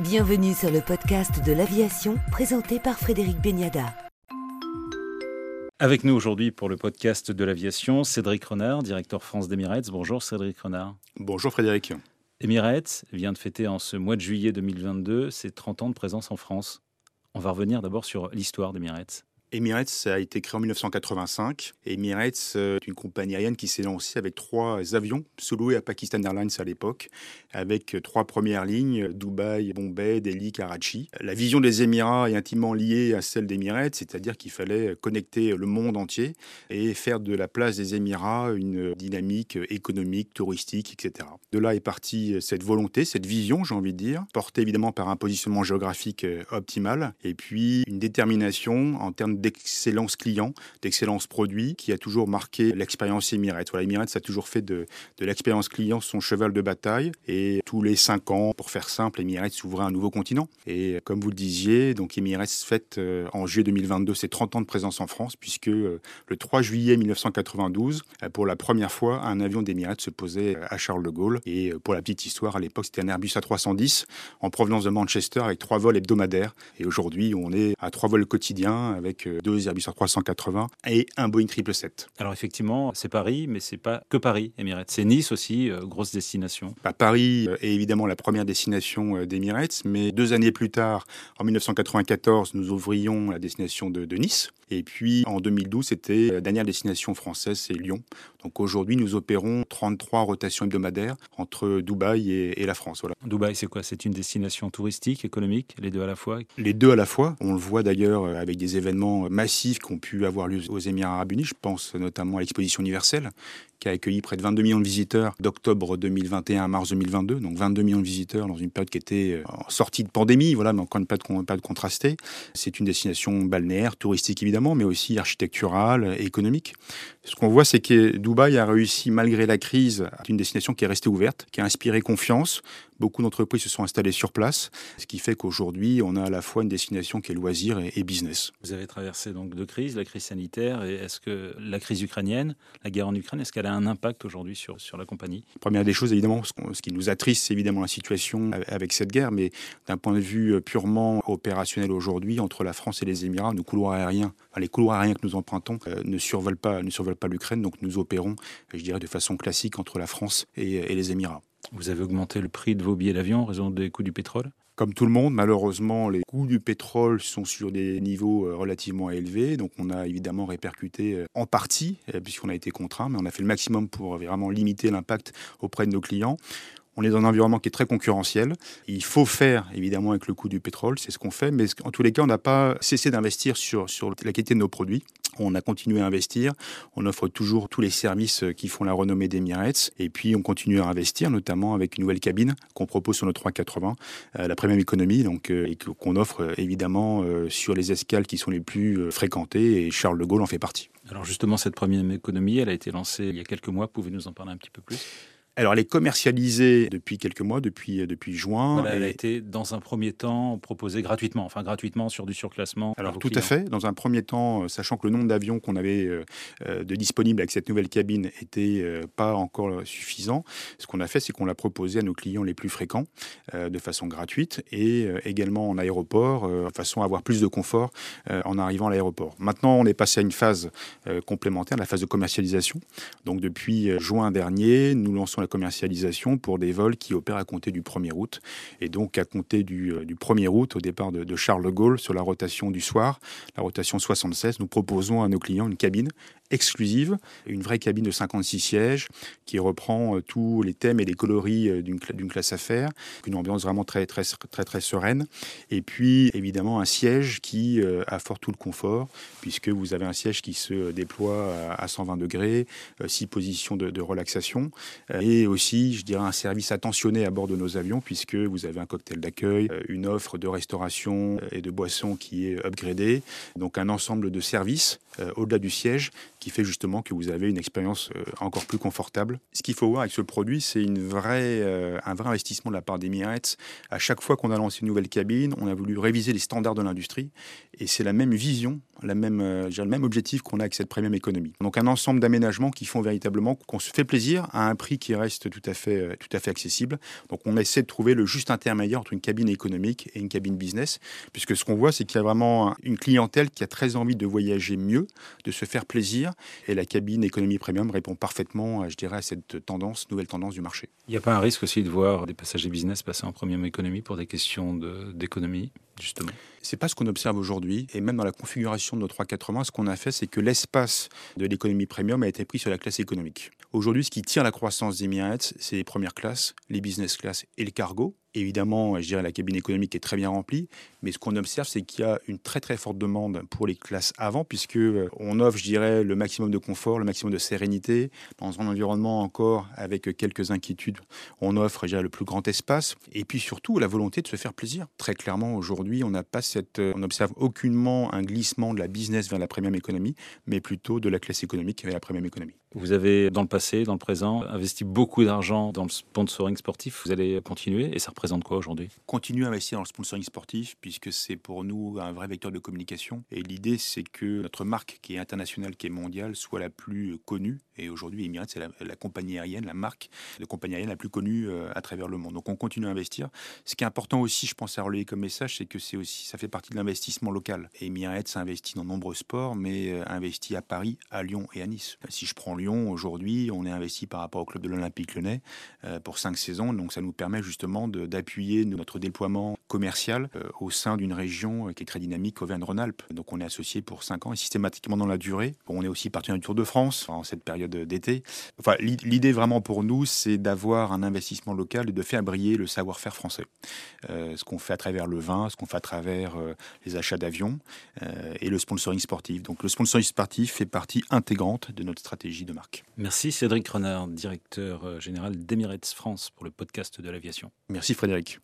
Bienvenue sur le podcast de l'aviation présenté par Frédéric Beniada. Avec nous aujourd'hui pour le podcast de l'aviation, Cédric Renard, directeur France d'Emirates. Bonjour Cédric Renard. Bonjour Frédéric. Emirates vient de fêter en ce mois de juillet 2022 ses 30 ans de présence en France. On va revenir d'abord sur l'histoire d'Emirates. Emirates a été créé en 1985. Emirates euh, est une compagnie aérienne qui s'est lancée avec trois avions sous-loués à Pakistan Airlines à l'époque, avec trois premières lignes, Dubaï, Bombay, Delhi, Karachi. La vision des Émirats est intimement liée à celle d'Emirates, c'est-à-dire qu'il fallait connecter le monde entier et faire de la place des Émirats une dynamique économique, touristique, etc. De là est partie cette volonté, cette vision, j'ai envie de dire, portée évidemment par un positionnement géographique optimal et puis une détermination en termes d'excellence client, d'excellence produit, qui a toujours marqué l'expérience Emirates. Voilà, Emirates a toujours fait de, de l'expérience client son cheval de bataille. Et tous les cinq ans, pour faire simple, Emirates s'ouvrait un nouveau continent. Et comme vous le disiez, donc Emirates fête euh, en juillet 2022 ses 30 ans de présence en France, puisque euh, le 3 juillet 1992, euh, pour la première fois, un avion d'Emirates se posait à Charles de Gaulle. Et pour la petite histoire, à l'époque, c'était un Airbus A310 en provenance de Manchester avec trois vols hebdomadaires. Et aujourd'hui, on est à trois vols quotidiens avec deux Airbus A380 et un Boeing 777. Alors effectivement, c'est Paris, mais c'est pas que Paris, Emirates. C'est Nice aussi, euh, grosse destination. Bah, Paris est évidemment la première destination euh, d'Emirates, mais deux années plus tard, en 1994, nous ouvrions la destination de, de Nice. Et puis en 2012, c'était la dernière destination française, c'est Lyon. Donc aujourd'hui, nous opérons 33 rotations hebdomadaires entre Dubaï et, la France. Voilà. Dubaï, c'est quoi? C'est une destination touristique, économique, les deux à la fois? Les deux à la fois. On le voit d'ailleurs avec des événements massifs qui ont pu avoir lieu aux Émirats arabes unis. Je pense notamment à l'exposition universelle qui a accueilli près de 22 millions de visiteurs d'octobre 2021 à mars 2022. Donc 22 millions de visiteurs dans une période qui était euh, en sortie de pandémie, voilà, mais encore une période, pas de contrasté. C'est une destination balnéaire, touristique évidemment, mais aussi architecturale, économique. Ce qu'on voit, c'est que Dubaï a réussi, malgré la crise, à une destination qui est restée ouverte, qui a inspiré confiance. Beaucoup d'entreprises se sont installées sur place, ce qui fait qu'aujourd'hui, on a à la fois une destination qui est loisir et, business. Vous avez traversé donc deux crises, la crise sanitaire et est-ce que la crise ukrainienne, la guerre en Ukraine, est-ce qu'elle a un impact aujourd'hui sur, sur la compagnie? Première des choses, évidemment, ce, qui nous attriste, c'est évidemment la situation avec cette guerre, mais d'un point de vue purement opérationnel aujourd'hui, entre la France et les Émirats, nos couloirs aériens, les couloirs aériens que nous empruntons euh, ne survolent pas, ne survolent pas l'Ukraine, donc nous opérons, je dirais, de façon classique entre la France et, les Émirats. Vous avez augmenté le prix de vos billets d'avion en raison des coûts du pétrole? Comme tout le monde, malheureusement, les coûts du pétrole sont sur des niveaux euh, relativement élevés. Donc, on a évidemment répercuté euh, en partie, puisqu'on a été contraint, mais on a fait le maximum pour vraiment limiter l'impact auprès de nos clients. On est dans un environnement qui est très concurrentiel. Il faut faire, évidemment, avec le coût du pétrole, c'est ce qu'on fait, mais en tous les cas, on n'a pas cessé d'investir sur, sur la qualité de nos produits. On a continué à investir. On offre toujours tous les services qui font la renommée d'Emirates. Et puis, on continue à investir, notamment avec une nouvelle cabine qu'on propose sur nos 380, euh, la Premium Economy, donc, euh, et qu'on offre euh, évidemment sur les escales qui sont les plus fréquentées. Et Charles de Gaulle en fait partie. Alors, justement, cette Premium Economy, elle a été lancée il y a quelques mois. Pouvez nous en parler un petit peu plus? Alors, elle est commercialisée depuis quelques mois, depuis, euh, depuis juin. elle a été, dans un premier temps, proposée gratuitement, enfin gratuitement sur du surclassement. Alors, tout à fait. Dans un premier temps, euh, sachant que le nombre d'avions qu'on avait euh, de disponibles avec cette nouvelle cabine était pas encore suffisant, ce qu'on a fait, c'est qu'on l'a proposé à nos clients les plus fréquents de façon gratuite et également en aéroport, de façon à avoir plus de confort en arrivant à l'aéroport. Maintenant, on est passé à une phase complémentaire, la phase de commercialisation. Donc, depuis juin dernier, nous lançons commercialisation pour des vols qui opèrent à compter du 1er août. Et donc à compter du, euh, du 1er août, au départ de, de Charles de Gaulle, sur la rotation du soir, la rotation 76, nous proposons à nos clients une cabine exclusive, une vraie cabine de 56 sièges qui reprend euh, tous les thèmes et les coloris euh, d'une classe affaires, une ambiance vraiment très très très très sereine. Et puis évidemment un siège qui apporte tout le confort puisque vous avez un siège qui se déploie à 120 degrés, six positions de, de relaxation. Et aussi, je dirais, un service attentionné à bord de nos avions, puisque vous avez un cocktail d'accueil, euh, une offre de restauration euh, et de boissons qui est upgradée, donc un ensemble de services euh, au-delà du siège qui fait justement que vous avez une expérience euh, encore plus confortable. Ce qu'il faut voir avec ce produit, c'est une vraie, euh, un vrai investissement de la part d'Emirates. À chaque fois qu'on a lancé une nouvelle cabine, on a voulu réviser les standards de l'industrie et c'est la même vision, la même, euh, le même objectif qu'on a avec cette premium économie. Donc un ensemble d'aménagements qui font véritablement qu'on se fait plaisir à un prix qui reste tout à fait, tout à fait accessible. Donc on essaie de trouver le juste intermédiaire entre une cabine économique et une cabine business, puisque ce qu'on voit, c'est qu'il y a vraiment une clientèle qui a très envie de voyager mieux, de se faire plaisir, et la cabine économie premium répond parfaitement, je dirais, à cette tendance, nouvelle tendance du marché. Il n'y a pas un risque aussi de voir des passagers business passer en premium économie pour des questions d'économie justement? C'est pas ce qu'on observe aujourd'hui. Et même dans la configuration de nos 380, ce qu'on a fait, c'est que l'espace de l'économie premium a été pris sur la classe économique. Aujourd'hui, ce qui tire la croissance des Emirates, c'est les premières classes, les business class et le cargo. Évidemment, je dirais la cabine économique est très bien remplie, mais ce qu'on observe, c'est qu'il y a une très très forte demande pour les classes avant, puisque euh, on offre, je dirais, le maximum de confort, le maximum de sérénité dans un environnement encore avec quelques inquiétudes. On offre, je dirais, le plus grand espace, et puis surtout la volonté de se faire plaisir. Très clairement, aujourd'hui, on n'a pas cette, euh, on n'observe aucunement un glissement de la business vers la premium économie, mais plutôt de la classe économique vers la premium économie. Vous avez, dans le passé, dans le présent, investi beaucoup d'argent dans le sponsoring sportif. Vous allez continuer et ça représente quoi aujourd'hui? Continuer à investir dans le sponsoring sportif puisque c'est pour nous un vrai vecteur de communication. Et l'idée, c'est que notre marque qui est internationale, qui est mondiale, soit la plus connue. Et aujourd'hui, Emirates, c'est la, compagnie aérienne, la marque de compagnie aérienne la plus connue euh, à travers le monde. Donc on continue à investir. Ce qui est important aussi, je pense à relayer comme message, c'est que c'est aussi, ça fait partie de l'investissement local. Emirates a investi dans nombreux sports, mais euh, investi à Paris, à Lyon et à Nice. Si je prends Lyon, aujourd'hui, on est investi par rapport au club de l'Olympique lyonnais euh, pour cinq saisons. Donc ça nous permet justement d'appuyer notre déploiement commercial euh, au sein d'une région euh, qui est très dynamique, Auvergne-Rhône-Alpes. Donc on est associé pour cinq ans et systématiquement dans la durée. on est aussi partenaire du Tour de France en cette période d'été. Enfin, l'idée vraiment pour nous, c'est d'avoir un investissement local et de faire briller le savoir-faire français. ce qu'on fait à travers le vin, ce qu'on fait à travers les achats d'avions et le sponsoring sportif. Donc le sponsoring sportif fait partie intégrante de notre stratégie de marque. Merci Cédric Renard, directeur euh, général d'Emirates France pour le podcast de l'aviation. Merci Frédéric.